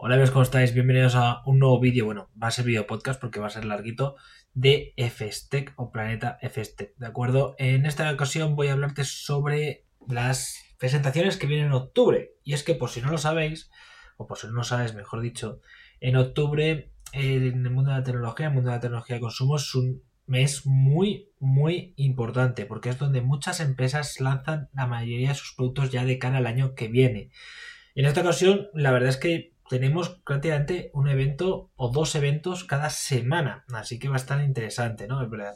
Hola amigos, ¿cómo estáis? Bienvenidos a un nuevo vídeo, bueno, va a ser vídeo podcast porque va a ser larguito, de FSTEC o Planeta FSTEC, ¿de acuerdo? En esta ocasión voy a hablarte sobre las presentaciones que vienen en octubre. Y es que por si no lo sabéis, o por si no lo sabes, mejor dicho, en octubre en el mundo de la tecnología, el mundo de la tecnología de consumo es un mes muy, muy importante porque es donde muchas empresas lanzan la mayoría de sus productos ya de cara al año que viene. En esta ocasión, la verdad es que tenemos prácticamente un evento o dos eventos cada semana, así que va a estar interesante, ¿no? Es verdad.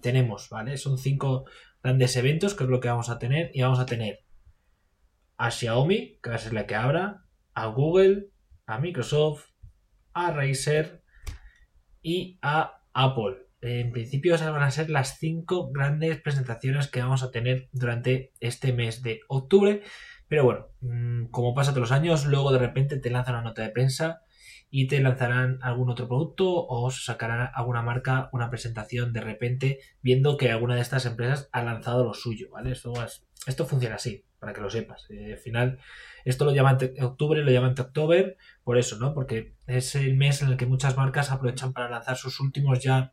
Tenemos, ¿vale? Son cinco grandes eventos, que es lo que vamos a tener, y vamos a tener a Xiaomi, que va a ser la que abra, a Google, a Microsoft, a Razer y a Apple. En principio esas van a ser las cinco grandes presentaciones que vamos a tener durante este mes de octubre pero bueno, mm, como pasa todos los años, luego de repente te lanzan una nota de prensa y te lanzarán algún otro producto o sacarán alguna marca una presentación de repente viendo que alguna de estas empresas ha lanzado lo suyo, ¿vale? Esto, esto funciona así, para que lo sepas. Eh, al final, esto lo llaman octubre, lo llaman october, por eso, ¿no? Porque es el mes en el que muchas marcas aprovechan para lanzar sus últimos ya,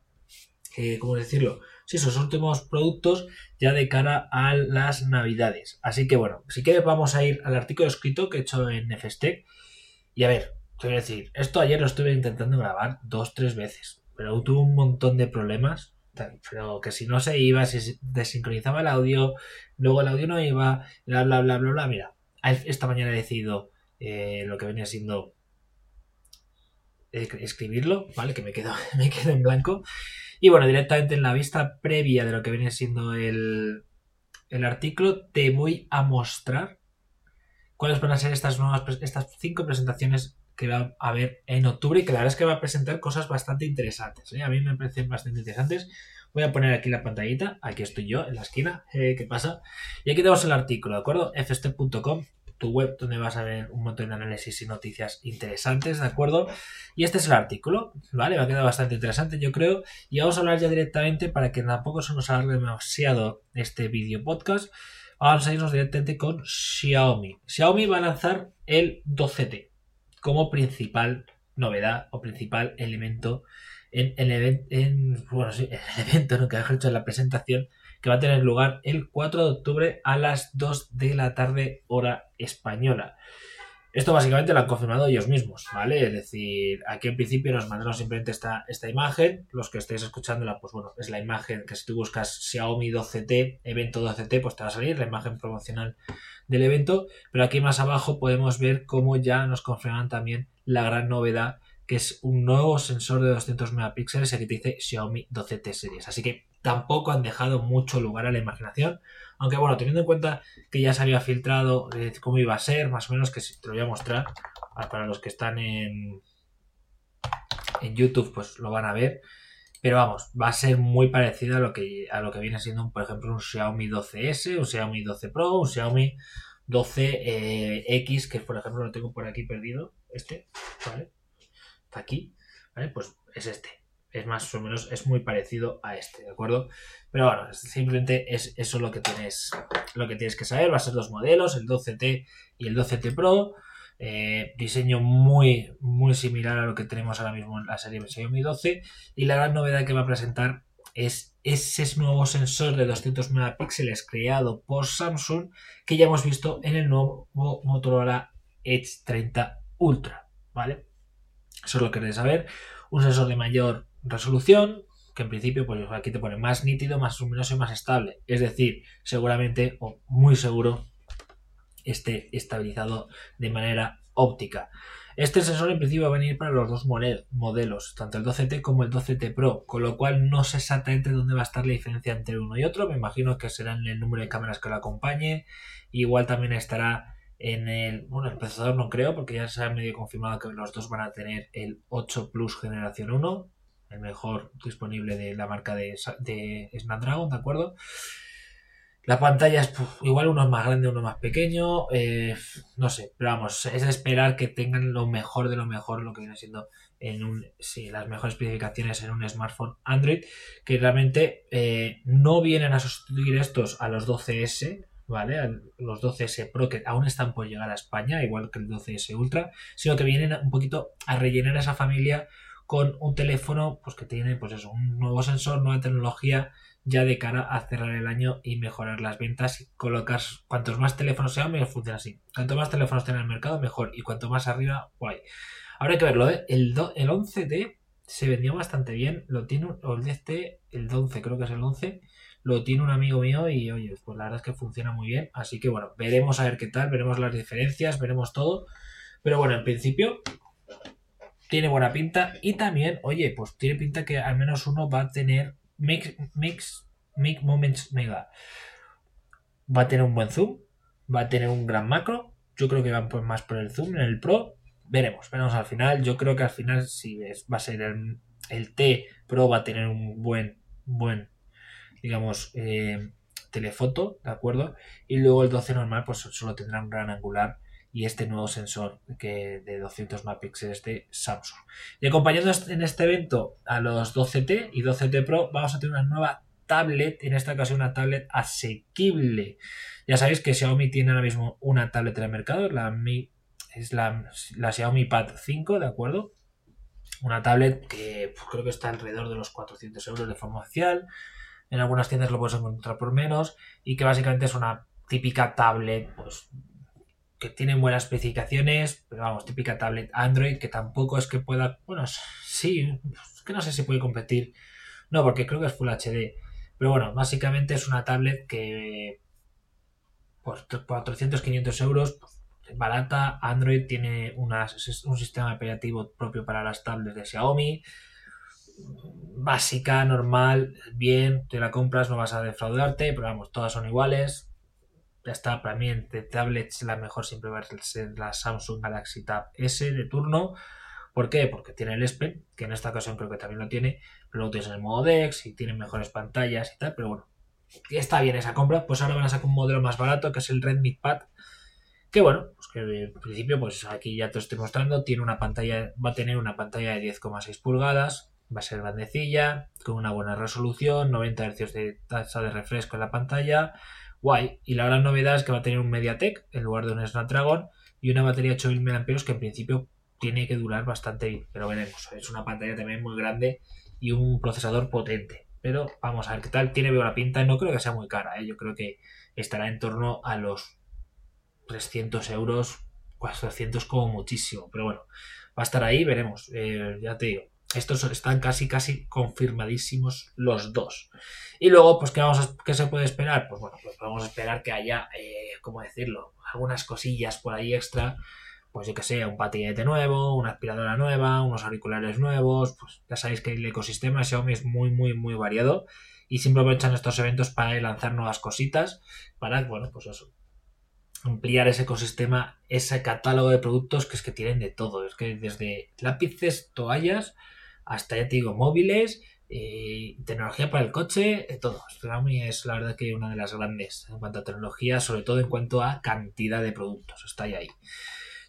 eh, ¿cómo decirlo? sí, sus últimos productos ya de cara a las navidades. Así que bueno, si quieres vamos a ir al artículo escrito que he hecho en FSTEC. Y a ver, te voy a decir, esto ayer lo estuve intentando grabar dos, tres veces, pero tuve un montón de problemas. Pero que si no se iba, si desincronizaba el audio, luego el audio no iba, bla, bla, bla, bla, bla. Mira, esta mañana he decidido eh, lo que venía siendo eh, escribirlo, ¿vale? Que me quedo, me quedo en blanco. Y bueno, directamente en la vista previa de lo que viene siendo el, el artículo, te voy a mostrar cuáles van a ser estas nuevas, estas cinco presentaciones que va a haber en octubre y que la verdad es que va a presentar cosas bastante interesantes. ¿eh? A mí me parecen bastante interesantes. Voy a poner aquí la pantallita, aquí estoy yo en la esquina, eh, ¿qué pasa? Y aquí tenemos el artículo, ¿de acuerdo? fstep.com tu web donde vas a ver un montón de análisis y noticias interesantes, ¿de acuerdo? Y este es el artículo, ¿vale? Va a quedar bastante interesante, yo creo. Y vamos a hablar ya directamente para que tampoco se nos alargue demasiado este vídeo podcast. Vamos a irnos directamente con Xiaomi. Xiaomi va a lanzar el 12T como principal novedad o principal elemento en el, en, bueno, sí, el evento, ¿no? que ha hecho en la presentación que va a tener lugar el 4 de octubre a las 2 de la tarde hora española. Esto básicamente lo han confirmado ellos mismos, ¿vale? Es decir, aquí en principio nos mandaron simplemente esta, esta imagen. Los que estéis escuchándola, pues bueno, es la imagen que si tú buscas Xiaomi 12T, evento 12T, pues te va a salir la imagen promocional del evento. Pero aquí más abajo podemos ver cómo ya nos confirman también la gran novedad, que es un nuevo sensor de 200 megapíxeles, que dice Xiaomi 12T Series. Así que tampoco han dejado mucho lugar a la imaginación. Aunque bueno, teniendo en cuenta que ya se había filtrado eh, cómo iba a ser, más o menos, que te lo voy a mostrar ah, para los que están en, en YouTube, pues lo van a ver. Pero vamos, va a ser muy parecido a lo que, a lo que viene siendo, por ejemplo, un Xiaomi 12S, un Xiaomi 12 Pro, un Xiaomi 12X, eh, que por ejemplo lo tengo por aquí perdido, este, ¿vale? Está aquí, ¿vale? Pues es este es más o menos, es muy parecido a este, ¿de acuerdo? Pero bueno, simplemente es eso lo que tienes, lo que tienes que saber. Va a ser dos modelos, el 12T y el 12T Pro. Eh, diseño muy, muy similar a lo que tenemos ahora mismo en la serie Xiaomi 12. Y la gran novedad que va a presentar es ese nuevo sensor de 200 megapíxeles creado por Samsung que ya hemos visto en el nuevo Motorola Edge 30 Ultra, ¿vale? Eso es lo que queréis saber. Un sensor de mayor resolución, que en principio, pues aquí te pone más nítido, más luminoso y más estable. Es decir, seguramente o muy seguro esté estabilizado de manera óptica. Este sensor en principio va a venir para los dos modelos, tanto el 12T como el 12T Pro, con lo cual no sé exactamente dónde va a estar la diferencia entre uno y otro. Me imagino que será en el número de cámaras que lo acompañe. Igual también estará en el, bueno, el procesador no creo, porque ya se ha medio confirmado que los dos van a tener el 8 Plus generación 1, el mejor disponible de la marca de, de Snapdragon, ¿de acuerdo? La pantalla es igual uno es más grande, uno más pequeño, eh, no sé, pero vamos, es esperar que tengan lo mejor de lo mejor, lo que viene siendo en un, sí, las mejores especificaciones en un smartphone Android, que realmente eh, no vienen a sustituir estos a los 12S, ¿vale? Los 12S Pro que aún están por llegar a España, igual que el 12S Ultra, sino que vienen un poquito a rellenar esa familia con un teléfono pues que tiene pues eso, un nuevo sensor, nueva tecnología ya de cara a cerrar el año y mejorar las ventas y colocar cuantos más teléfonos sean, mejor funciona así. Cuanto más teléfonos tenga el mercado, mejor. Y cuanto más arriba, guay. Hay que verlo, ¿eh? El, el 11D se vendió bastante bien. Lo tiene, o el este, el 11, creo que es el 11. Lo tiene un amigo mío y oye, pues la verdad es que funciona muy bien. Así que bueno, veremos a ver qué tal, veremos las diferencias, veremos todo. Pero bueno, en principio tiene buena pinta. Y también, oye, pues tiene pinta que al menos uno va a tener Mix, Mix, Mix Moments Mega. Va a tener un buen zoom, va a tener un gran macro. Yo creo que van pues más por el zoom en el Pro veremos, veremos al final. Yo creo que al final si va a ser el, T Pro va a tener un buen, buen, digamos, eh, telefoto, ¿de acuerdo? Y luego el 12 normal pues solo tendrá un gran angular y este nuevo sensor que de 200 megapíxeles de Samsung. Y acompañando en este evento a los 12T y 12T Pro vamos a tener una nueva tablet, en esta ocasión una tablet asequible. Ya sabéis que Xiaomi tiene ahora mismo una tablet en el mercado, la Mi es la, Xiaomi Pad 5, ¿de acuerdo? Una tablet que pues, creo que está alrededor de los 400 euros de forma oficial. En algunas tiendas lo puedes encontrar por menos. Y que básicamente es una típica tablet, pues que tiene buenas especificaciones, pero vamos, típica tablet Android que tampoco es que pueda, bueno, sí, es que no sé si puede competir, no, porque creo que es Full HD, pero bueno, básicamente es una tablet que por 400-500 euros pues, barata. Android tiene un sistema operativo propio para las tablets de Xiaomi. Básica, normal, bien, te la compras, no vas a defraudarte, pero vamos, todas son iguales. Ya está, para mí de tablets la mejor siempre va a ser la Samsung Galaxy Tab S de turno. ¿Por qué? Porque tiene el S Pen, que en esta ocasión creo que también lo tiene, pero luego tienes el modo DeX y tiene mejores pantallas y tal, pero bueno, está bien esa compra. Pues ahora van a sacar un modelo más barato que es el Redmi Pad que bueno, pues que en principio, pues aquí ya te estoy mostrando, tiene una pantalla, va a tener una pantalla de 10,6 pulgadas, va a ser grandecilla, con una buena resolución, 90 Hz de tasa de refresco en la pantalla, guay. Y la gran novedad es que va a tener un MediaTek en lugar de un Snapdragon y una batería de 8000 mAh que en principio tiene que durar bastante bien, pero veremos. Es una pantalla también muy grande y un procesador potente. Pero vamos a ver qué tal. Tiene la pinta, no creo que sea muy cara, ¿eh? yo creo que estará en torno a los 300 euros, 400 como muchísimo, pero bueno, va a estar ahí, veremos, eh, ya te digo. Estos están casi, casi confirmadísimos los dos. Y luego, pues, ¿qué, vamos qué se puede esperar? Pues bueno, pues vamos a esperar que haya, eh, ¿cómo decirlo? Algunas cosillas por ahí extra. Pues yo que sé, un patinete nuevo, una aspiradora nueva, unos auriculares nuevos. Pues ya sabéis que el ecosistema Xiaomi es muy, muy, muy variado. Y siempre aprovechan estos eventos para lanzar nuevas cositas. Para, bueno, pues eso, ampliar ese ecosistema, ese catálogo de productos que es que tienen de todo. Es que desde lápices, toallas, hasta ya te digo, móviles, eh, tecnología para el coche, de todo. Xiaomi es la verdad que una de las grandes en cuanto a tecnología, sobre todo en cuanto a cantidad de productos. Está ahí.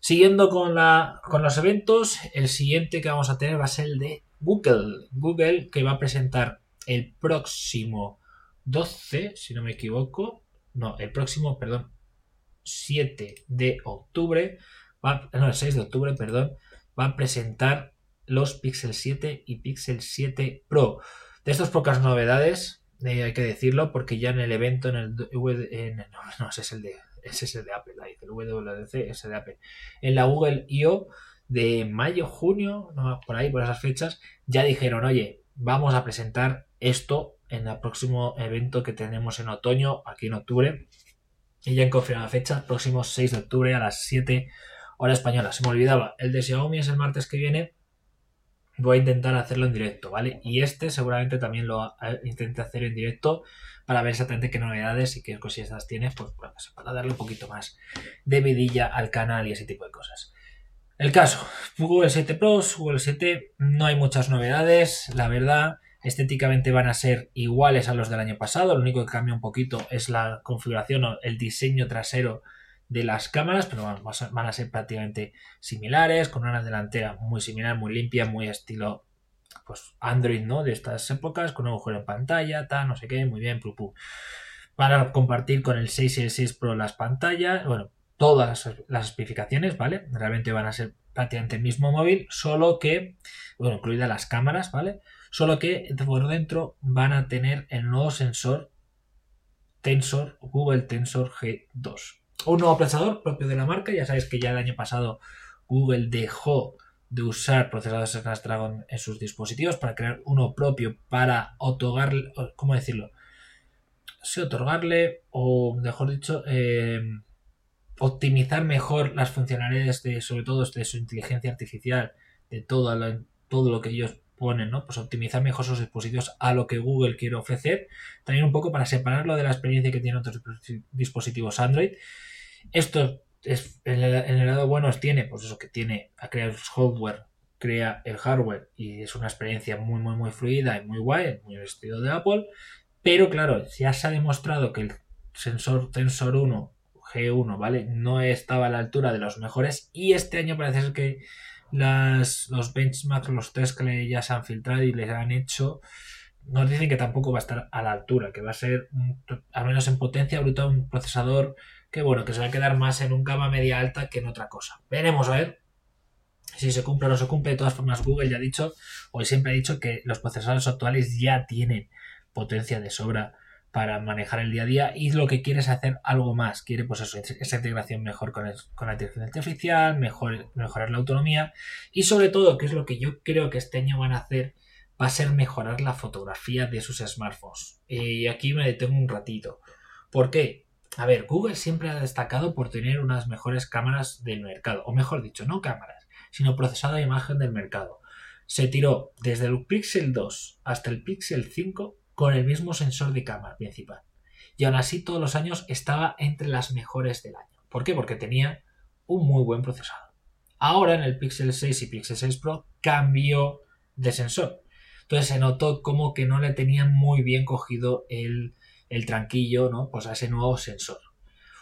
Siguiendo con, la, con los eventos, el siguiente que vamos a tener va a ser el de Google. Google que va a presentar el próximo 12, si no me equivoco. No, el próximo, perdón, 7 de octubre, va, no, el 6 de octubre, perdón, va a presentar los Pixel 7 y Pixel 7 Pro. De estas pocas novedades, eh, hay que decirlo, porque ya en el evento, en el, no, no, es el de, es el de Apple, ahí, el WWDC, ese de Apple. En la Google I.O. de mayo, junio, por ahí, por esas fechas, ya dijeron, oye, vamos a presentar esto en el próximo evento que tenemos en otoño, aquí en octubre, y ya han confirmado fecha, próximo 6 de octubre a las 7 hora española. Se me olvidaba, el de Xiaomi es el martes que viene. Voy a intentar hacerlo en directo, ¿vale? Y este seguramente también lo intente hacer en directo para ver exactamente qué novedades y qué cositas tiene, pues para darle un poquito más de vidilla al canal y ese tipo de cosas. El caso, Google 7 Pro, Google 7, no hay muchas novedades, la verdad estéticamente van a ser iguales a los del año pasado, lo único que cambia un poquito es la configuración o el diseño trasero de las cámaras, pero van a ser prácticamente similares, con una delantera muy similar, muy limpia, muy estilo pues Android, ¿no? De estas épocas, con un agujero en pantalla, tal, no sé qué, muy bien, para compartir con el 6 y el 6 Pro las pantallas, bueno, todas las especificaciones, ¿vale? Realmente van a ser prácticamente el mismo móvil, solo que, bueno, incluidas las cámaras, ¿vale? Solo que por dentro van a tener el nuevo sensor Tensor, Google Tensor G2. Un nuevo procesador propio de la marca, ya sabéis que ya el año pasado Google dejó de usar procesadores Snapdragon en sus dispositivos para crear uno propio para otorgarle, ¿cómo decirlo? Otorgarle, o mejor dicho, eh, optimizar mejor las funcionalidades de, sobre todo de su inteligencia artificial, de todo lo, todo lo que ellos ponen, ¿no? Pues optimizar mejor sus dispositivos a lo que Google quiere ofrecer. También un poco para separarlo de la experiencia que tienen otros dispositivos Android. Esto es, en el, lado bueno tiene, pues eso que tiene a crear el software, crea el hardware y es una experiencia muy, muy, muy fluida y muy guay, muy vestido de Apple. Pero claro, ya se ha demostrado que el sensor Tensor 1 G1, ¿vale? No estaba a la altura de los mejores y este año parece ser que las, los benchmarks, los test que ya se han filtrado y les han hecho, nos dicen que tampoco va a estar a la altura, que va a ser, al menos en potencia bruta, un procesador que bueno, que se va a quedar más en un gama media alta que en otra cosa. Veremos a ver si se cumple o no se cumple. De todas formas, Google ya ha dicho, o siempre ha dicho que los procesadores actuales ya tienen potencia de sobra para manejar el día a día y lo que quiere es hacer algo más. Quiere pues eso, esa integración mejor con, con la inteligencia artificial, mejor, mejorar la autonomía y sobre todo, que es lo que yo creo que este año van a hacer, va a ser mejorar la fotografía de sus smartphones. Y aquí me detengo un ratito. ¿Por qué? A ver, Google siempre ha destacado por tener unas mejores cámaras del mercado, o mejor dicho, no cámaras, sino procesado de imagen del mercado. Se tiró desde el Pixel 2 hasta el Pixel 5 con el mismo sensor de cámara principal. Y aún así todos los años estaba entre las mejores del año. ¿Por qué? Porque tenía un muy buen procesador. Ahora en el Pixel 6 y Pixel 6 Pro cambió de sensor. Entonces se notó como que no le tenían muy bien cogido el, el tranquillo ¿no? pues a ese nuevo sensor.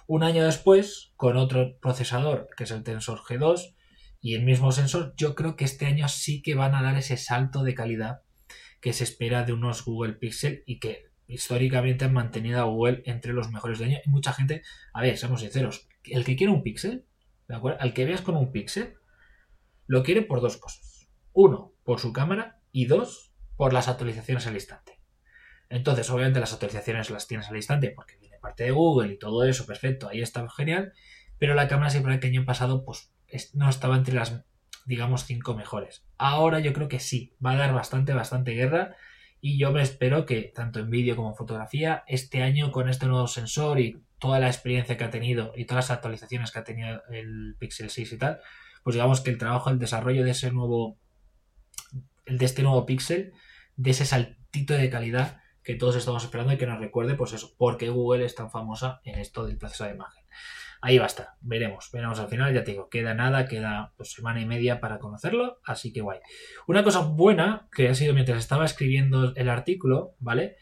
Un año después, con otro procesador, que es el Tensor G2, y el mismo sensor, yo creo que este año sí que van a dar ese salto de calidad que se espera de unos Google Pixel y que históricamente han mantenido a Google entre los mejores de año. Y mucha gente, a ver, seamos sinceros, el que quiere un Pixel, ¿de acuerdo? Al que veas con un Pixel, lo quiere por dos cosas. Uno, por su cámara y dos, por las actualizaciones al instante. Entonces, obviamente las actualizaciones las tienes al instante porque viene parte de Google y todo eso, perfecto, ahí está genial. Pero la cámara siempre que año pasado, pues no estaba entre las digamos, cinco mejores. Ahora yo creo que sí, va a dar bastante, bastante guerra. Y yo me espero que, tanto en vídeo como en fotografía, este año con este nuevo sensor y toda la experiencia que ha tenido y todas las actualizaciones que ha tenido el Pixel 6 y tal, pues digamos que el trabajo, el desarrollo de ese nuevo, el de este nuevo Pixel, de ese saltito de calidad que todos estamos esperando y que nos recuerde, pues eso, porque Google es tan famosa en esto del proceso de imagen ahí va a estar. Veremos, veremos al final, ya te digo, queda nada, queda pues, semana y media para conocerlo, así que guay. Una cosa buena que ha sido mientras estaba escribiendo el artículo, ¿vale?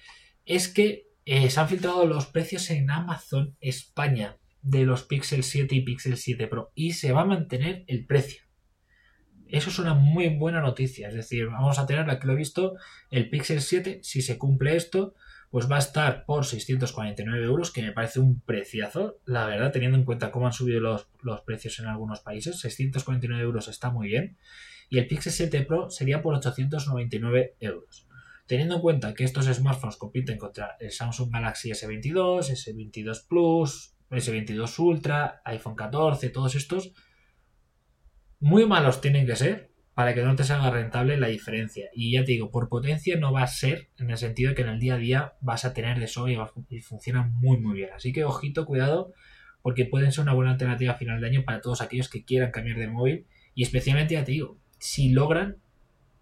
Es que eh, se han filtrado los precios en Amazon España de los Pixel 7 y Pixel 7 Pro y se va a mantener el precio. Eso es una muy buena noticia, es decir, vamos a tener, que lo he visto, el Pixel 7, si se cumple esto, pues va a estar por 649 euros, que me parece un preciazo, la verdad, teniendo en cuenta cómo han subido los, precios en algunos países. 649 euros está muy bien. Y el Pixel 7 Pro sería por 899 euros. Teniendo en cuenta que estos smartphones compiten contra el Samsung Galaxy S22, S22 Plus, S22 Ultra, iPhone 14, todos estos, muy malos tienen que ser para que no te salga rentable la diferencia. Y ya te digo, por potencia no va a ser en el sentido de que en el día a día vas a tener de sobra y, funciona muy muy bien. Así que ojito, cuidado, porque pueden ser una buena alternativa a final de año para todos aquellos que quieran cambiar de móvil. Y especialmente, ya te digo, si logran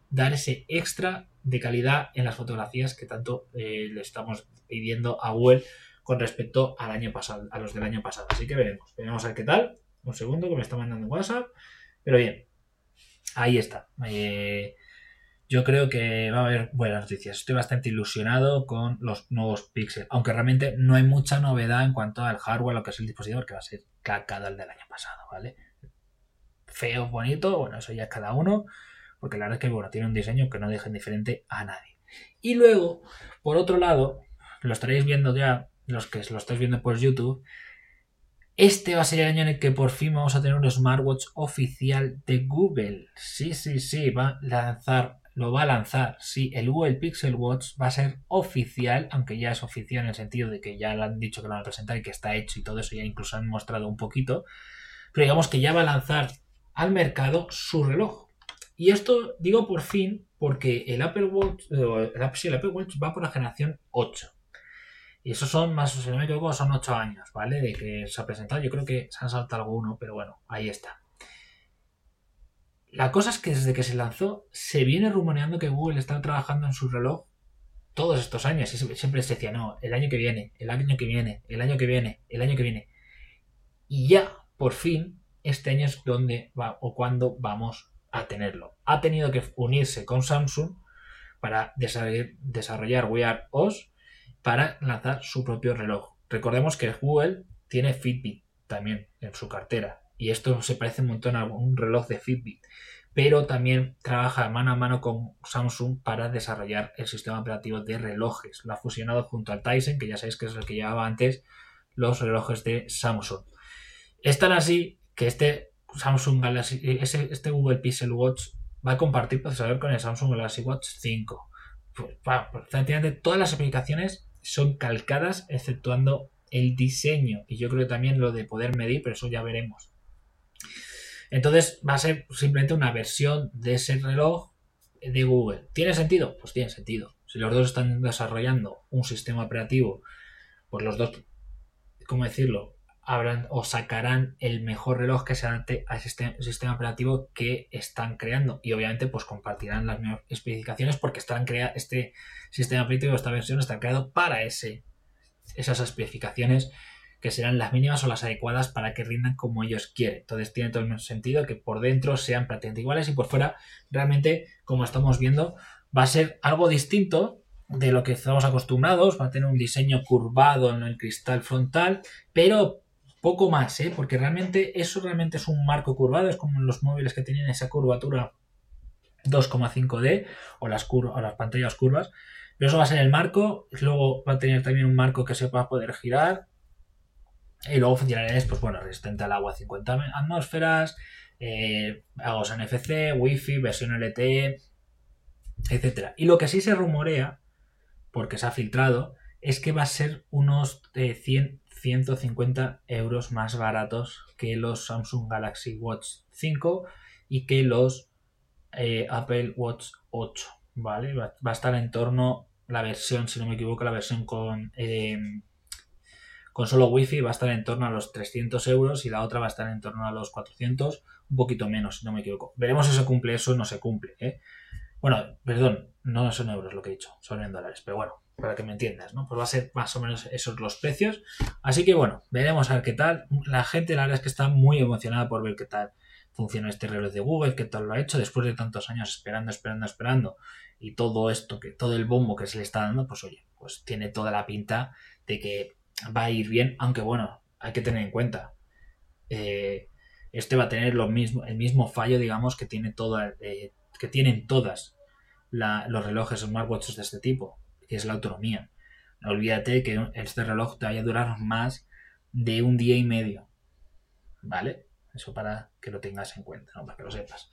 dar ese extra de calidad en las fotografías que tanto eh, le estamos pidiendo a Google con respecto al año pasado, a los del año pasado. Así que veremos, veremos a ver qué tal. Un segundo que me está mandando WhatsApp. Pero bien, ahí está. Eh, yo creo que va a haber buenas noticias. Estoy bastante ilusionado con los nuevos Pixel, aunque realmente no hay mucha novedad en cuanto al hardware, lo que es el dispositivo, que va a ser cacado el del año pasado, ¿vale? Feo, bonito, bueno, eso ya es cada uno, porque la verdad es que bueno, tiene un diseño que no deja indiferente a nadie. Y luego, por otro lado, lo estaréis viendo ya los que lo estáis viendo por YouTube, este va a ser el año en el que por fin vamos a tener un smartwatch oficial de Google. Sí, sí, sí, va a lanzar, lo va a lanzar. Sí, el Google Pixel Watch va a ser oficial, aunque ya es oficial en el sentido de que ya lo han dicho que lo van a presentar y que está hecho y todo eso, ya incluso han mostrado un poquito. Pero digamos que ya va a lanzar al mercado su reloj. Y esto digo por fin porque el Apple Watch, eh, el Apple Watch va por la generación 8. Y esos son más, si no son 8 años, ¿vale? De que se ha presentado. Yo creo que se han saltado alguno, pero bueno, ahí está. La cosa es que desde que se lanzó, se viene rumoreando que Google está trabajando en su reloj todos estos años. Y siempre se decía, no, el año que viene, el año que viene, el año que viene, el año que viene. Y ya, por fin, este año es donde va o cuándo vamos a tenerlo. Ha tenido que unirse con Samsung para desarrollar, desarrollar Wear OS para lanzar su propio reloj. Recordemos que Google tiene Fitbit también en su cartera y esto se parece un montón a un reloj de Fitbit, pero también trabaja mano a mano con Samsung para desarrollar el sistema operativo de relojes. Lo ha fusionado junto al Tyson, que ya sabéis que es el que llevaba antes los relojes de Samsung. Es tan así que este Samsung Galaxy, este Google Pixel Watch va a compartir procesador con el Samsung Galaxy Watch 5. Pues, prácticamente todas las aplicaciones son calcadas exceptuando el diseño y yo creo también lo de poder medir, pero eso ya veremos. Entonces va a ser simplemente una versión de ese reloj de Google. ¿Tiene sentido? Pues tiene sentido. Si los dos están desarrollando un sistema operativo, pues los dos, ¿cómo decirlo? Habrán o sacarán el mejor reloj que se adapte a ese sistema operativo que están creando. Y obviamente, pues compartirán las mismas especificaciones porque están crea este sistema operativo, esta versión está creado para ese, esas especificaciones que serán las mínimas o las adecuadas para que rindan como ellos quieren. Entonces tiene todo el sentido que por dentro sean prácticamente iguales y por fuera realmente, como estamos viendo, va a ser algo distinto de lo que estamos acostumbrados, va a tener un diseño curvado en el cristal frontal, pero poco más, ¿eh? porque realmente eso realmente es un marco curvado, es como los móviles que tienen esa curvatura 2,5D o las, o las pantallas curvas, pero eso va a ser el marco. Luego va a tener también un marco que se va a poder girar. Y luego funcionalidades, pues bueno, resistente al agua 50 atmósferas, eh, aguas NFC, Wi-Fi, versión LTE, etc. Y lo que sí se rumorea, porque se ha filtrado, es que va a ser unos 100, eh, 150 euros más baratos que los Samsung Galaxy Watch 5 y que los eh, Apple Watch 8. ¿vale? Va, a estar en torno, la versión, si no me equivoco, la versión con, eh, con solo wifi va a estar en torno a los 300 euros y la otra va a estar en torno a los 400, un poquito menos, si no me equivoco. Veremos si se cumple eso o no se cumple, ¿eh? Bueno, perdón, no son euros lo que he dicho, son en dólares, pero bueno, para que me entiendas, ¿no? Pues va a ser más o menos esos los precios. Así que bueno, veremos a ver qué tal. La gente, la verdad es que está muy emocionada por ver qué tal funciona este reloj de Google, qué tal lo ha hecho después de tantos años esperando, esperando, esperando y todo esto, que todo el bombo que se le está dando, pues oye, pues tiene toda la pinta de que va a ir bien, aunque bueno, hay que tener en cuenta. Eh, este va a tener lo mismo, el mismo fallo, digamos, que tiene toda, eh, que tienen todas los relojes smartwatches de este tipo, es la autonomía. No olvídate que este reloj te vaya a durar más de un día y medio. ¿Vale? Eso para que lo tengas en cuenta, ¿no? para que lo sepas.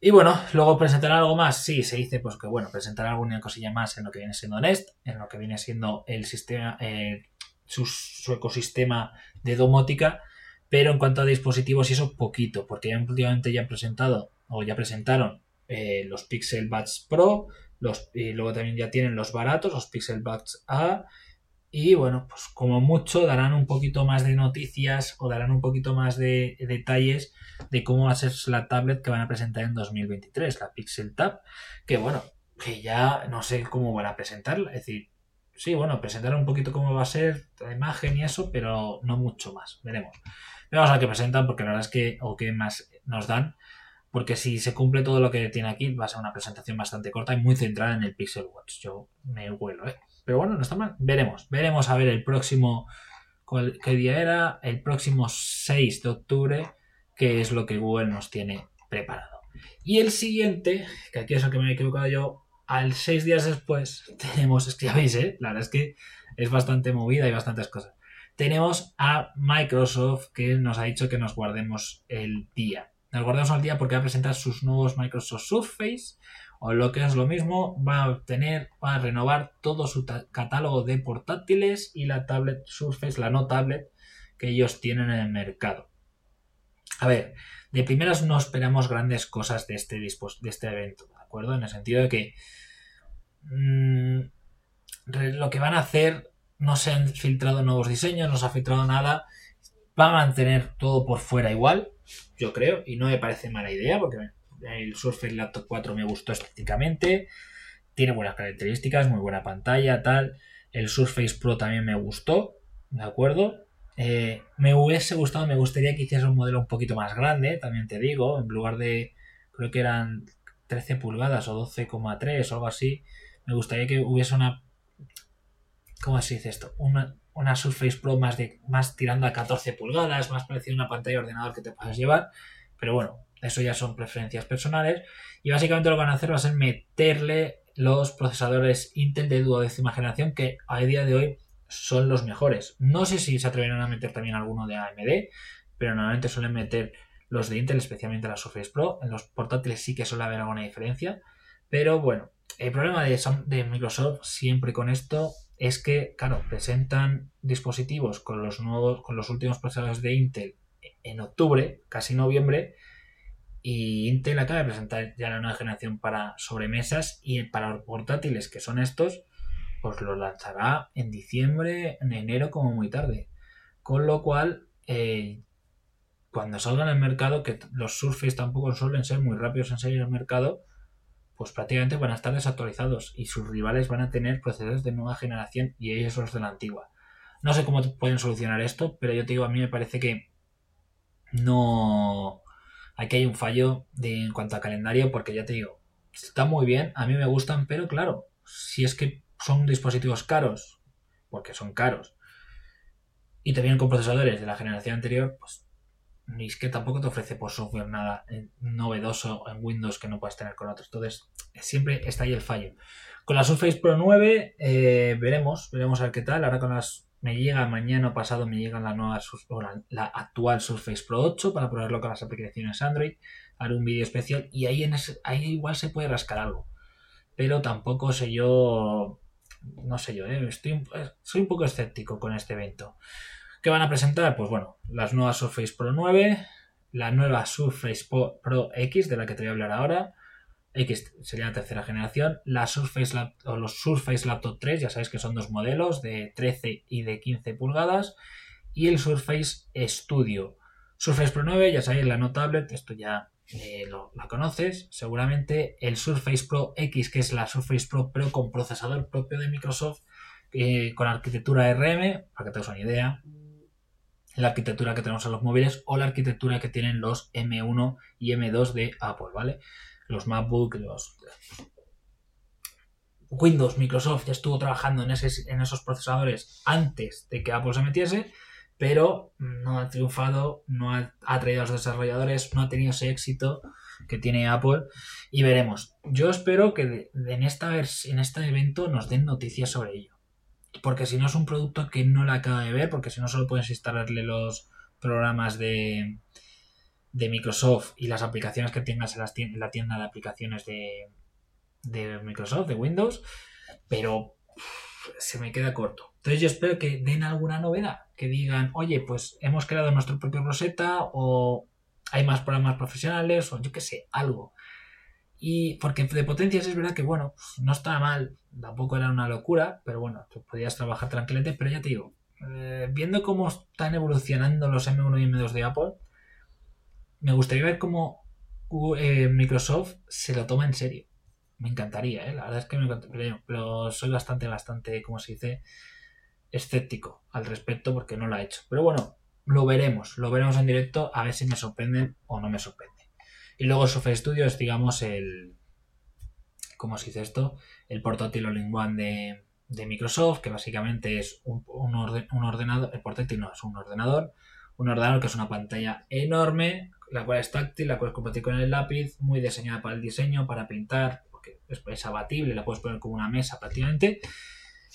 Y bueno, luego presentar algo más. Sí, se dice pues que bueno, presentar alguna cosilla más en lo que viene siendo Nest, en lo que viene siendo el sistema, eh, su, ecosistema de domótica, pero en cuanto a dispositivos y eso, poquito, porque ya últimamente ya han presentado o ya presentaron eh, los Pixel Buds Pro, y luego también ya tienen los baratos, los Pixel Buds A, y bueno, pues como mucho darán un poquito más de noticias o darán un poquito más de, detalles de cómo va a ser la tablet que van a presentar en 2023, la Pixel Tab, que bueno, que ya no sé cómo van a presentarla, es decir, sí, bueno, presentar un poquito cómo va a ser la imagen y eso, pero no mucho más, veremos. Vamos a qué presentan porque la verdad es que, o qué más nos dan, porque si se cumple todo lo que tiene aquí, va a ser una presentación bastante corta y muy centrada en el Pixel Watch. Yo me huelo, ¿eh? Pero bueno, no está mal. Veremos. Veremos a ver el próximo. ¿Qué día era? El próximo 6 de octubre. Que es lo que Google nos tiene preparado. Y el siguiente, que aquí es el que me he equivocado yo. al seis días después tenemos, es que ya veis, ¿eh? la verdad es que es bastante movida y bastantes cosas. Tenemos a Microsoft que nos ha dicho que nos guardemos el día. Nos guardemos el día porque va a presentar sus nuevos Microsoft Surface o lo que es lo mismo, va a tener, va a renovar todo su catálogo de portátiles y la tablet Surface, la no tablet que ellos tienen en el mercado. A ver, de primeras no esperamos grandes cosas de este, de este evento, ¿de acuerdo? En el sentido de que mm, lo que van a hacer no se han filtrado nuevos diseños, no se ha filtrado nada, va a mantener todo por fuera igual, yo creo, y no me parece mala idea porque el Surface Laptop 4 me gustó estéticamente, tiene buenas características, muy buena pantalla, tal. El Surface Pro también me gustó, ¿de acuerdo? Eh, me hubiese gustado, me gustaría que hiciese un modelo un poquito más grande, también te digo, en lugar de, creo que eran 13 pulgadas o 12,3 o algo así, me gustaría que hubiese una, ¿cómo se dice esto? Una, una Surface Pro más, de, más tirando a 14 pulgadas, más parecida a una pantalla de ordenador que te puedas llevar, pero bueno, eso ya son preferencias personales. Y básicamente lo que van a hacer va a ser meterle los procesadores Intel de duodécima generación que a día de hoy son los mejores. No sé si se atreverán a meter también alguno de AMD, pero normalmente suelen meter los de Intel, especialmente la Surface Pro. En los portátiles sí que suele haber alguna diferencia. Pero bueno, el problema de, de Microsoft siempre con esto es que, claro, presentan dispositivos con los nuevos, con los últimos procesadores de Intel en octubre, casi noviembre, y Intel acaba de presentar ya la nueva generación para sobremesas y para portátiles, que son estos, pues los lanzará en diciembre, en enero como muy tarde. Con lo cual, eh, cuando salgan al mercado, que los Surface tampoco suelen ser muy rápidos en salir al mercado, pues prácticamente van a estar desactualizados y sus rivales van a tener procesadores de nueva generación y ellos los de la antigua. No sé cómo pueden solucionar esto, pero yo te digo, a mí me parece que no Aquí hay un fallo en cuanto a calendario, porque ya te digo, está muy bien, a mí me gustan, pero claro, si es que son dispositivos caros, porque son caros, y te vienen con procesadores de la generación anterior, pues ni es que tampoco te ofrece por software nada novedoso en Windows que no puedas tener con otros. Entonces, siempre está ahí el fallo. Con la Surface Pro 9 eh, veremos, veremos a ver qué tal. Ahora con las me llega mañana pasado, me llega la nueva la, actual Surface Pro 8 para probarlo con las aplicaciones Android. Haré un vídeo especial y ahí, en ahí igual se puede rascar algo. Pero tampoco sé yo, no sé yo, ¿eh? Estoy, soy un poco escéptico con este evento. ¿Qué van a presentar? Pues bueno, las nuevas Surface Pro 9, la nueva Surface Pro X, de la que te voy a hablar ahora, X sería la tercera generación, la Surface o los Surface Laptop 3, ya sabéis que son dos modelos de 13 y de 15 pulgadas, y el Surface Studio. Surface Pro 9, ya sabéis, la no tablet, esto ya eh, lo, la conoces, seguramente el Surface Pro X, que es la Surface Pro, pero con procesador propio de Microsoft, eh, con arquitectura RM, para que tengas una idea, la arquitectura que tenemos en los móviles o la arquitectura que tienen los M1 y M2 de Apple, ¿vale? los MacBook, los Windows, Microsoft ya estuvo trabajando en, esos procesadores antes de que Apple se metiese, pero no ha triunfado, no ha, traído a los desarrolladores, no ha tenido ese éxito que tiene Apple y veremos. Yo espero que en, esta en este evento nos den noticias sobre ello. Porque si no es un producto que no la acaba de ver, porque si no solo puedes instalarle los programas de, de Microsoft y las aplicaciones que tengas en, la tienda de aplicaciones de, Microsoft, de Windows, pero se me queda corto. Entonces yo espero que den alguna novedad, que digan, oye, pues hemos creado nuestro propio Rosetta o hay más programas profesionales o yo qué sé, algo. Y porque de potencias es verdad que, bueno, no estaba mal, tampoco era una locura, pero bueno, tú podías trabajar tranquilamente, pero ya te digo, eh, viendo cómo están evolucionando los M1 y M2 de Apple, me gustaría ver cómo eh, Microsoft se lo toma en serio. Me encantaría, ¿eh? la verdad es que me encantaría, pero soy bastante, bastante, como se dice, escéptico al respecto porque no lo ha hecho. Pero bueno, lo veremos, lo veremos en directo a ver si me sorprenden o no me sorprenden. Y luego Surface Studio es, digamos, el. ¿Cómo se dice esto? El portátil all-in-one de, Microsoft, que básicamente es un, un, un ordenador. El portátil no es un ordenador. Un ordenador que es una pantalla enorme la cual es táctil, la cual es compatible con el lápiz, muy diseñada para el diseño, para pintar, porque es, abatible, la puedes poner como una mesa prácticamente.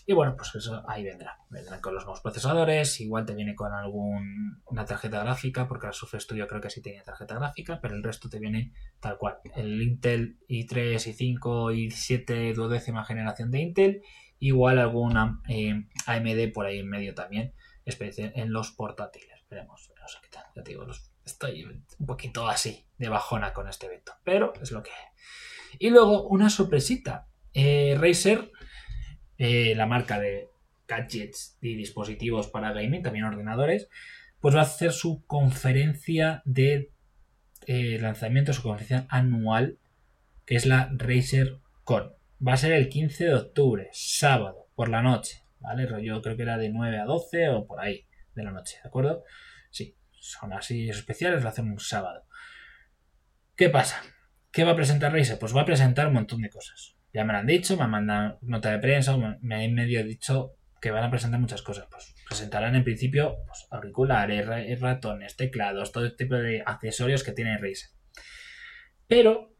Y bueno, pues eso ahí vendrá. Vendrán con los nuevos procesadores, igual te viene con alguna tarjeta gráfica, porque la Surface Studio creo que sí tenía tarjeta gráfica, pero el resto te viene tal cual. El Intel i3, i5, i7 duodécima generación de Intel, igual alguna eh, AMD por ahí en medio también, en los portátiles. Veremos, ya te digo, estoy un poquito así, de bajona con este evento, pero es lo que hay. Y luego una sorpresita, eh, Razer eh, la marca de gadgets y dispositivos para gaming, también ordenadores, pues va a hacer su conferencia de eh, lanzamiento, su conferencia anual, que es la Razer Con. Va a ser el 15 de octubre, sábado, por la noche, ¿vale? Yo creo que era de 9 a 12 o por ahí de la noche, ¿de acuerdo? Sí, son así especiales, lo hacen un sábado. ¿Qué pasa? ¿Qué va a presentar Razer? Pues va a presentar un montón de cosas. Ya me lo han dicho, me han mandado nota de prensa, me han medio dicho que van a presentar muchas cosas. Pues presentarán en principio pues, auriculares, ratones, teclados, todo tipo de accesorios que tiene Razer. Pero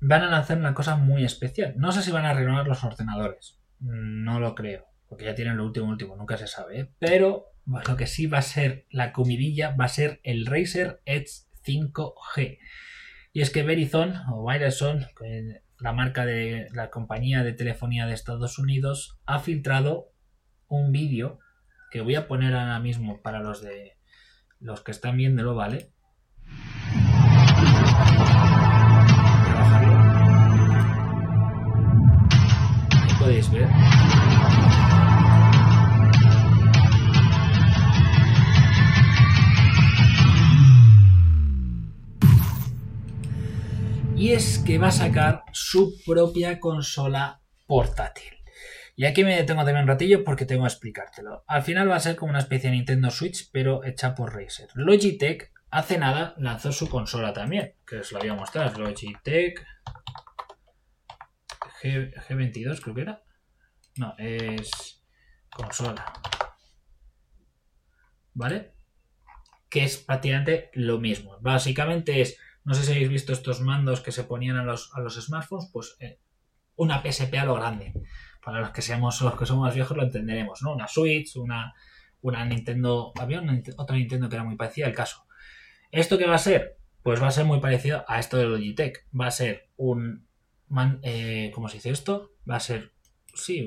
van a lanzar una cosa muy especial. No sé si van a renovar los ordenadores. No lo creo, porque ya tienen lo último, último, nunca se sabe. ¿eh? Pero lo que sí va a ser la comidilla va a ser el Razer Edge 5G. Y es que Verizon o Verizon, la marca de la compañía de telefonía de Estados Unidos, ha filtrado un vídeo que voy a poner ahora mismo para los de los que están viéndolo, ¿vale? podéis ver. Y es que va a sacar su propia consola portátil. Y aquí me detengo también un ratillo porque tengo que explicártelo. Al final va a ser como una especie de Nintendo Switch, pero hecha por Razer. Logitech hace nada lanzó su consola también, que os lo había mostrado. Logitech G, G22 creo que era. No, es consola. ¿Vale? Que es prácticamente lo mismo. Básicamente es no sé si habéis visto estos mandos que se ponían a los, a los smartphones, pues eh, una PSP a lo grande. Para los que seamos los que somos más viejos lo entenderemos, ¿no? Una Switch, una, una Nintendo. Había otra Nintendo que era muy parecida al caso. ¿Esto qué va a ser? Pues va a ser muy parecido a esto de Logitech. Va a ser un. Eh, ¿Cómo se dice esto? Va a ser. Sí,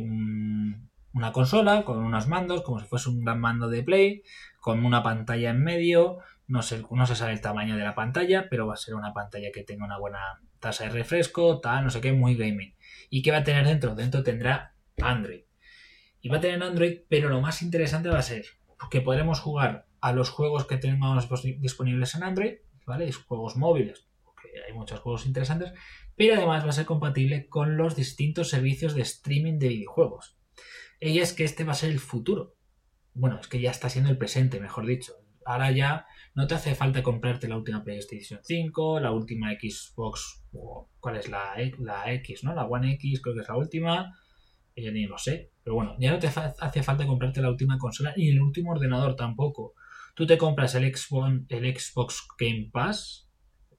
una consola con unos mandos, como si fuese un gran mando de Play, con una pantalla en medio, no se, no se sabe el tamaño de la pantalla, pero va a ser una pantalla que tenga una buena tasa de refresco, tal, no sé qué, muy gaming. ¿Y qué va a tener dentro? Dentro tendrá Android. Y va a tener Android, pero lo más interesante va a ser que podremos jugar a los juegos que tengamos disponibles en Android, ¿vale? Juegos móviles, porque hay muchos juegos interesantes, pero además va a ser compatible con los distintos servicios de streaming de videojuegos. Y es que este va a ser el futuro. Bueno, es que ya está siendo el presente, mejor dicho. Ahora ya no te hace falta comprarte la última PlayStation 5, la última Xbox, ¿cuál es la, la X, no? La One X creo que es la última, ya ni lo sé. Pero bueno, ya no te hace falta comprarte la última consola ni el último ordenador tampoco. Tú te compras el Xbox, el Xbox Game Pass,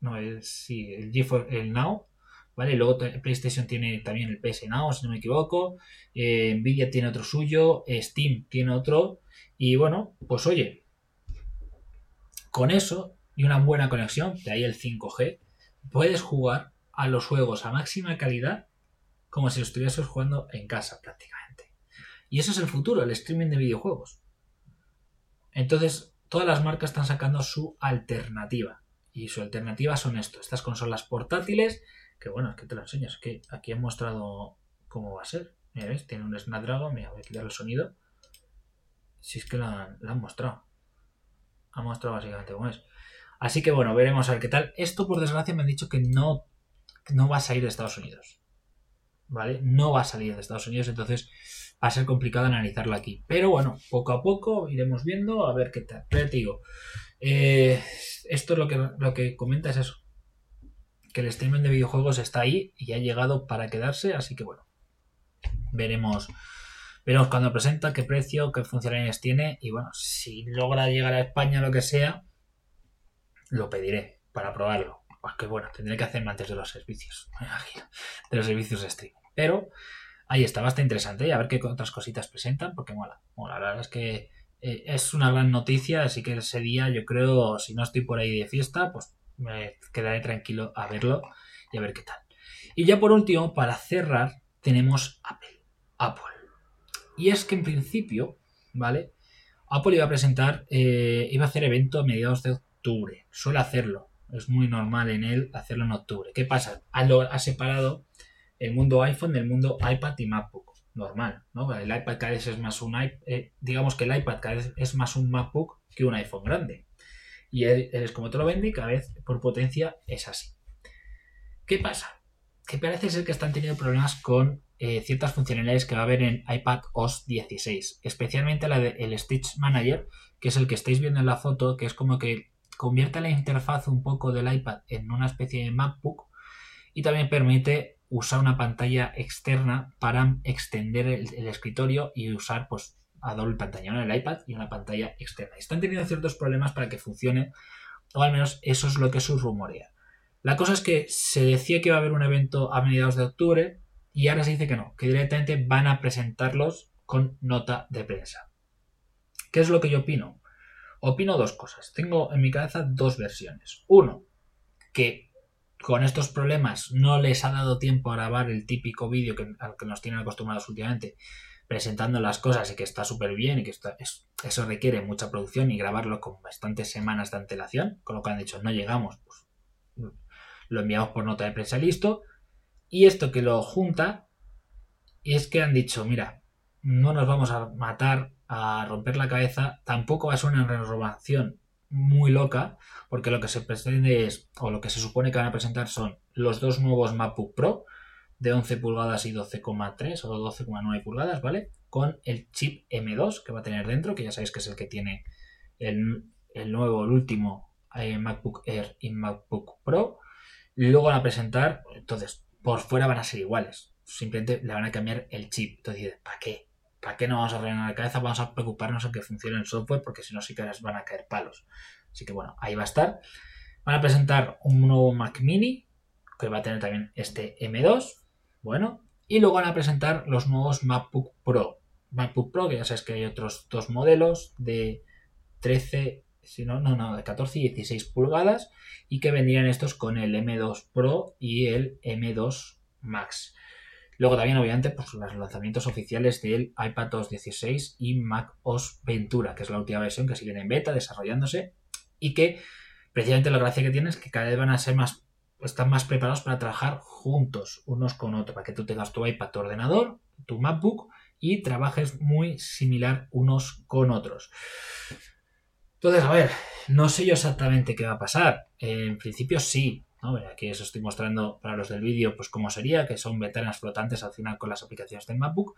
no, el, sí, el GeForce, el Now, ¿vale? Luego PlayStation tiene también el PS Now, si no me equivoco. Eh, Nvidia tiene otro suyo, Steam tiene otro. Y bueno, pues oye, con eso y una buena conexión, de ahí el 5G, puedes jugar a los juegos a máxima calidad como si estuvieses jugando en casa prácticamente. Y eso es el futuro, el streaming de videojuegos. Entonces, todas las marcas están sacando su alternativa. Y su alternativa son esto, estas consolas portátiles, que bueno, es que te lo enseño, es que aquí he mostrado cómo va a ser. Mira, ¿ves? Tiene un Snapdragon, mira, voy a quitar el sonido. Si es que la han mostrado ha mostrado básicamente cómo es. Así que bueno, veremos a ver qué tal. Esto, por desgracia, me han dicho que no, no va a salir de Estados Unidos. ¿Vale? No va a salir de Estados Unidos, entonces va a ser complicado analizarlo aquí. Pero bueno, poco a poco iremos viendo a ver qué tal. Pero te digo, eh, esto es lo que, lo que comenta es eso. Que el streaming de videojuegos está ahí y ha llegado para quedarse, así que bueno, veremos Veremos cuando presenta, qué precio, qué funcionalidades tiene y bueno, si logra llegar a España lo que sea, lo pediré para probarlo. Aunque bueno, tendré que hacerme antes de los servicios, me imagino, de los servicios de streaming. Pero ahí está, bastante interesante y a ver qué otras cositas presentan, porque mola. mola. La verdad es que eh, es una gran noticia, así que ese día yo creo, si no estoy por ahí de fiesta, pues me quedaré tranquilo a verlo y a ver qué tal. Y ya por último, para cerrar, tenemos Apple. Apple. Y es que en principio, ¿vale? Apple iba a presentar, eh, iba a hacer evento a mediados de octubre. Suele hacerlo. Es muy normal en él hacerlo en octubre. ¿Qué pasa? Ha, separado el mundo iPhone del mundo iPad y MacBook. Normal, ¿no? El iPad cada vez es más un iPad, eh, digamos que el iPad cada vez es más un MacBook que un iPhone grande. Y él, es como te lo vende y cada vez por potencia es así. ¿Qué pasa? Que parece ser que están teniendo problemas con eh, ciertas funcionalidades que va a haber en iPad OS 16, especialmente la del Stitch Manager, que es el que estáis viendo en la foto, que es como que convierte la interfaz un poco del iPad en una especie de MacBook y también permite usar una pantalla externa para extender el, escritorio y usar pues a doble pantalla, en el iPad y una pantalla externa. Están teniendo ciertos problemas para que funcione, o al menos eso es lo que se rumorea. La cosa es que se decía que iba a haber un evento a mediados de octubre, y ahora se dice que no, que directamente van a presentarlos con nota de prensa. ¿Qué es lo que yo opino? Opino dos cosas. Tengo en mi cabeza dos versiones. Uno, que con estos problemas no les ha dado tiempo a grabar el típico vídeo que, al que nos tienen acostumbrados últimamente, presentando las cosas y que está súper bien y que eso requiere mucha producción y grabarlo con bastantes semanas de antelación, con lo que han dicho no llegamos, pues lo enviamos por nota de prensa listo. Y esto que lo junta es que han dicho, mira, no nos vamos a matar a romper la cabeza, tampoco va a ser una renovación muy loca, porque lo que se pretende es, o lo que se supone que van a presentar son los dos nuevos MacBook Pro de 11 pulgadas y 12,3 o 12,9 pulgadas, ¿vale? Con el chip M2 que va a tener dentro, que ya sabéis que es el que tiene el, nuevo, el último eh, MacBook Air y MacBook Pro. Luego van a presentar, entonces, por fuera van a ser iguales. Simplemente le van a cambiar el chip. Entonces, ¿para qué? ¿Para qué no vamos a rellenar la cabeza? Vamos a preocuparnos en que funcione el software porque si no sí que les van a caer palos. Así que bueno, ahí va a estar. Van a presentar un nuevo Mac Mini que va a tener también este M2. Bueno, y luego van a presentar los nuevos MacBook Pro. MacBook Pro, que ya sabes que hay otros dos modelos de 13, si no, no, no, de 14 y 16 pulgadas y que vendrían estos con el M2 Pro y el M2 Max. Luego también, obviamente, pues los lanzamientos oficiales del iPad OS 16 y Mac OS Ventura, que es la última versión que sigue en beta, desarrollándose, y que precisamente la gracia que tiene es que cada vez van a ser más, están más preparados para trabajar juntos, unos con otros, para que tú tengas tu iPad, tu ordenador, tu MacBook, y trabajes muy similar unos con otros. Entonces, a ver, no sé yo exactamente qué va a pasar. En principio sí, Aquí os estoy mostrando para los del vídeo, pues cómo sería, que son ventanas flotantes al final con las aplicaciones del MacBook.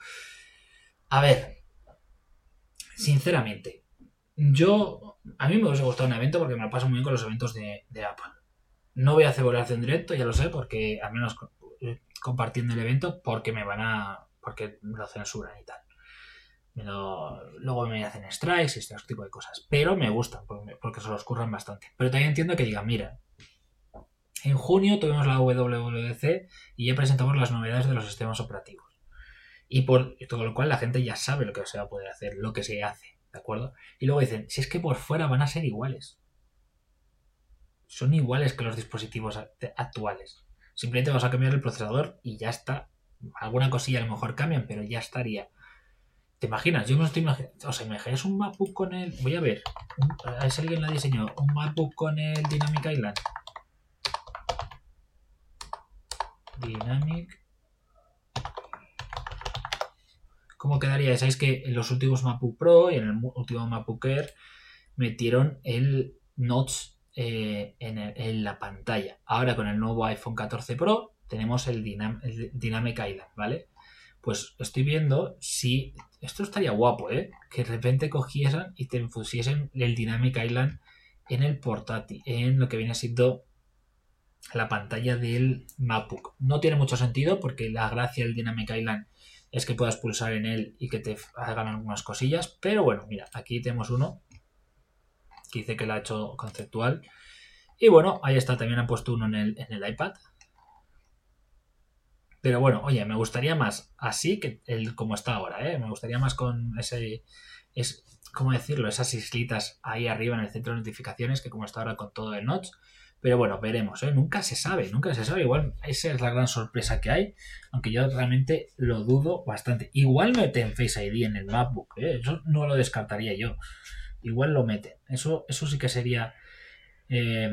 A ver, sinceramente, yo, a mí me hubiese gustado un evento porque me lo paso muy bien con los eventos de, Apple. No voy a hacer en directo, ya lo sé, porque al menos eh, compartiendo el evento, porque me van a, porque lo censuran y tal. Luego me hacen strikes y este tipo de cosas. Pero me gustan porque, se los curran bastante. Pero también entiendo que digan, mira, en junio tuvimos la WWDC y ya presentamos las novedades de los sistemas operativos. Y por todo lo cual la gente ya sabe lo que se va a poder hacer, lo que se hace, ¿de acuerdo? Y luego dicen, si es que por fuera van a ser iguales. Son iguales que los dispositivos actuales. Simplemente vamos a cambiar el procesador y ya está. Alguna cosilla a lo mejor cambian, pero ya estaría. ¿Te imaginas? Yo me estoy imaginando. O sea, ¿imaginas un MacBook con el. Voy a ver. A ver si alguien la diseñó. Un MacBook con el Dynamic Island. Dynamic. ¿Cómo quedaría? Sabéis que en los últimos MacBook Pro y en el último MacBook Air metieron el notch eh, en, la pantalla. Ahora con el nuevo iPhone 14 Pro tenemos el, Dynamic Island, ¿vale? Pues estoy viendo si esto estaría guapo, ¿eh? Que de repente cogiesen y te pusiesen el Dynamic Island en el portátil, en lo que viene siendo la pantalla del MacBook. No tiene mucho sentido porque la gracia del Dynamic Island es que puedas pulsar en él y que te hagan algunas cosillas. Pero bueno, mira, aquí tenemos uno que dice que lo ha hecho conceptual Y bueno, ahí está, también han puesto uno en el iPad. Pero bueno, oye, me gustaría más así que el como está ahora, ¿eh? Me gustaría más con ese, es, ¿cómo decirlo? Esas islitas ahí arriba en el centro de notificaciones que como está ahora con todo el notch. Pero bueno, veremos, ¿eh? Nunca se sabe, nunca se sabe. Igual esa es la gran sorpresa que hay, aunque yo realmente lo dudo bastante. Igual meten Face ID en el MacBook, ¿eh? Eso no lo descartaría yo. Igual lo meten. Eso, eso sí que sería, eh,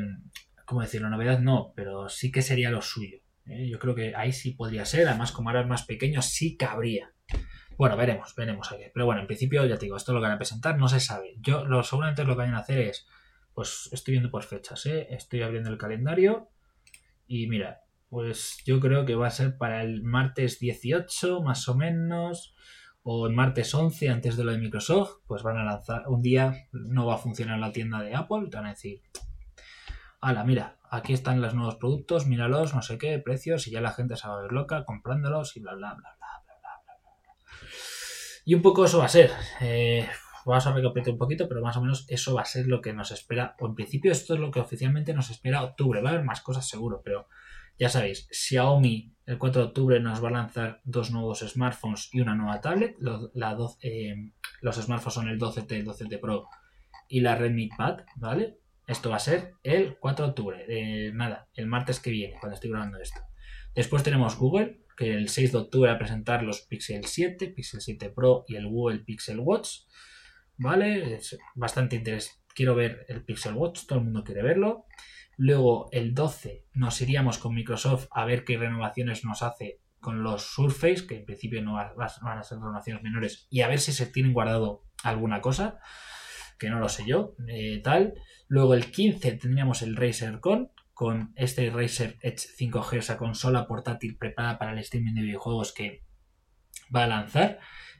¿cómo decirlo? Novedad no, pero sí que sería lo suyo. ¿Eh? Yo creo que ahí sí podría ser. Además, como ahora es más pequeño, sí cabría. Bueno, veremos, veremos aquí. Pero bueno, en principio, ya te digo, esto lo que van a presentar no se sabe. Yo lo, seguramente lo que vayan a hacer es, pues estoy viendo por fechas, ¿eh? estoy abriendo el calendario y mira, pues yo creo que va a ser para el martes 18 más o menos o el martes 11 antes de lo de Microsoft, pues van a lanzar un día, no va a funcionar la tienda de Apple, te van a decir, ala, mira, aquí están los nuevos productos, míralos, no sé qué, precios, y ya la gente se va a ver loca comprándolos y bla, bla, bla, bla, bla, bla, bla. Y un poco eso va a ser. Eh, vamos a recapitular un poquito, pero más o menos eso va a ser lo que nos espera. O en principio esto es lo que oficialmente nos espera octubre. Va a haber más cosas seguro, pero ya sabéis, Xiaomi el 4 de octubre nos va a lanzar dos nuevos smartphones y una nueva tablet. Los, eh, los smartphones son el 12T, el 12T Pro y la Redmi Pad, ¿vale? Esto va a ser el 4 de octubre, eh, nada, el martes que viene, cuando estoy grabando esto. Después tenemos Google, que el 6 de octubre va a presentar los Pixel 7, Pixel 7 Pro y el Google Pixel Watch. ¿Vale? Es bastante interesante. Quiero ver el Pixel Watch, todo el mundo quiere verlo. Luego el 12 nos iríamos con Microsoft a ver qué renovaciones nos hace con los Surface, que en principio no van a ser renovaciones menores, y a ver si se tienen guardado alguna cosa que no lo sé yo, eh, tal. Luego el 15 tendríamos el Razer Con, con este Razer Edge 5G, esa consola portátil preparada para el streaming de videojuegos que va a lanzar.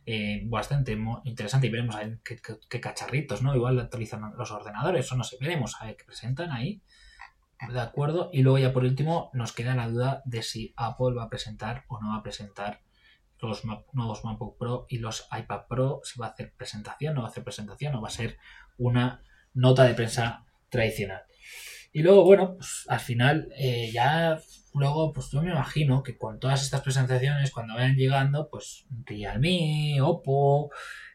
Eh, bastante interesante y veremos ver qué, cacharritos, ¿no? Igual actualizan los ordenadores o no sé, veremos a ver qué presentan ahí. De acuerdo. Y luego ya por último nos queda la duda de si Apple va a presentar o no va a presentar los nuevos MacBook Pro y los iPad Pro, si va a hacer presentación, no va a hacer presentación, o va a ser una nota de prensa tradicional. Y luego, bueno, pues al final eh, ya luego, pues yo me imagino que con todas estas presentaciones, cuando vayan llegando, pues Realme, Oppo,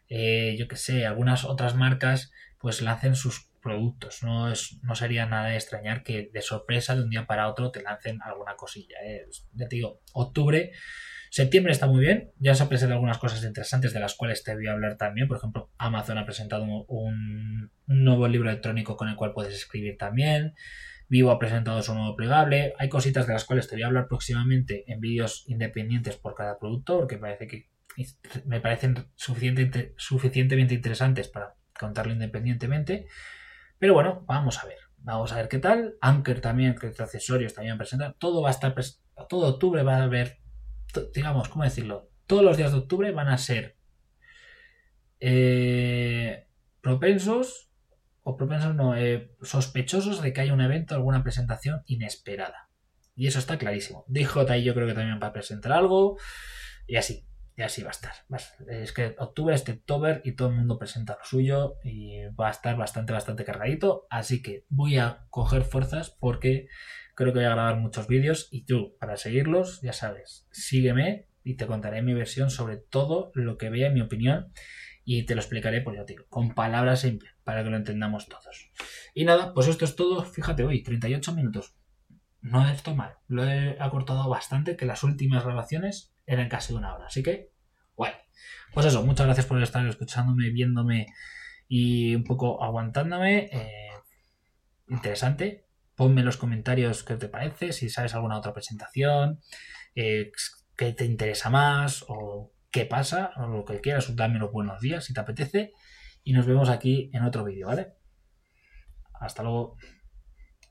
eh, yo que sé, algunas otras marcas, pues lancen sus productos. No, es, no sería nada de extrañar que de sorpresa de un día para otro te lancen alguna cosilla. Eh. Ya te digo, octubre Septiembre está muy bien, ya se han presentado algunas cosas interesantes de las cuales te voy a hablar también. Por ejemplo, Amazon ha presentado un, nuevo libro electrónico con el cual puedes escribir también. Vivo ha presentado su nuevo plegable. Hay cositas de las cuales te voy a hablar próximamente en vídeos independientes por cada producto, porque parece que me parecen suficiente, suficientemente interesantes para contarlo independientemente. Pero bueno, vamos a ver. Vamos a ver qué tal. Anker también, que accesorios también presentan. Todo va a estar, todo octubre va a haber digamos, ¿cómo decirlo? Todos los días de octubre van a ser eh, propensos, o propensos no, eh, sospechosos de que haya un evento, alguna presentación inesperada. Y eso está clarísimo. DJI yo creo que también va a presentar algo, y así, y así va a estar. Es que octubre es October y todo el mundo presenta lo suyo y va a estar bastante, bastante cargadito. Así que voy a coger fuerzas porque Creo que voy a grabar muchos vídeos y tú, para seguirlos, ya sabes, sígueme y te contaré mi versión sobre todo lo que vea, mi opinión, y te lo explicaré, pues ya te con palabras simples, para que lo entendamos todos. Y nada, pues esto es todo. Fíjate, hoy, 38 minutos. No esto mal. Lo he acortado bastante, que las últimas grabaciones eran casi una hora. Así que, guay. Pues eso, muchas gracias por estar escuchándome, viéndome y un poco aguantándome. Eh, interesante ponme en los comentarios qué te parece, si sabes alguna otra presentación, eh, qué te interesa más o qué pasa, o lo que quieras, dame los buenos días si te apetece. Y nos vemos aquí en otro vídeo, ¿vale? Hasta luego.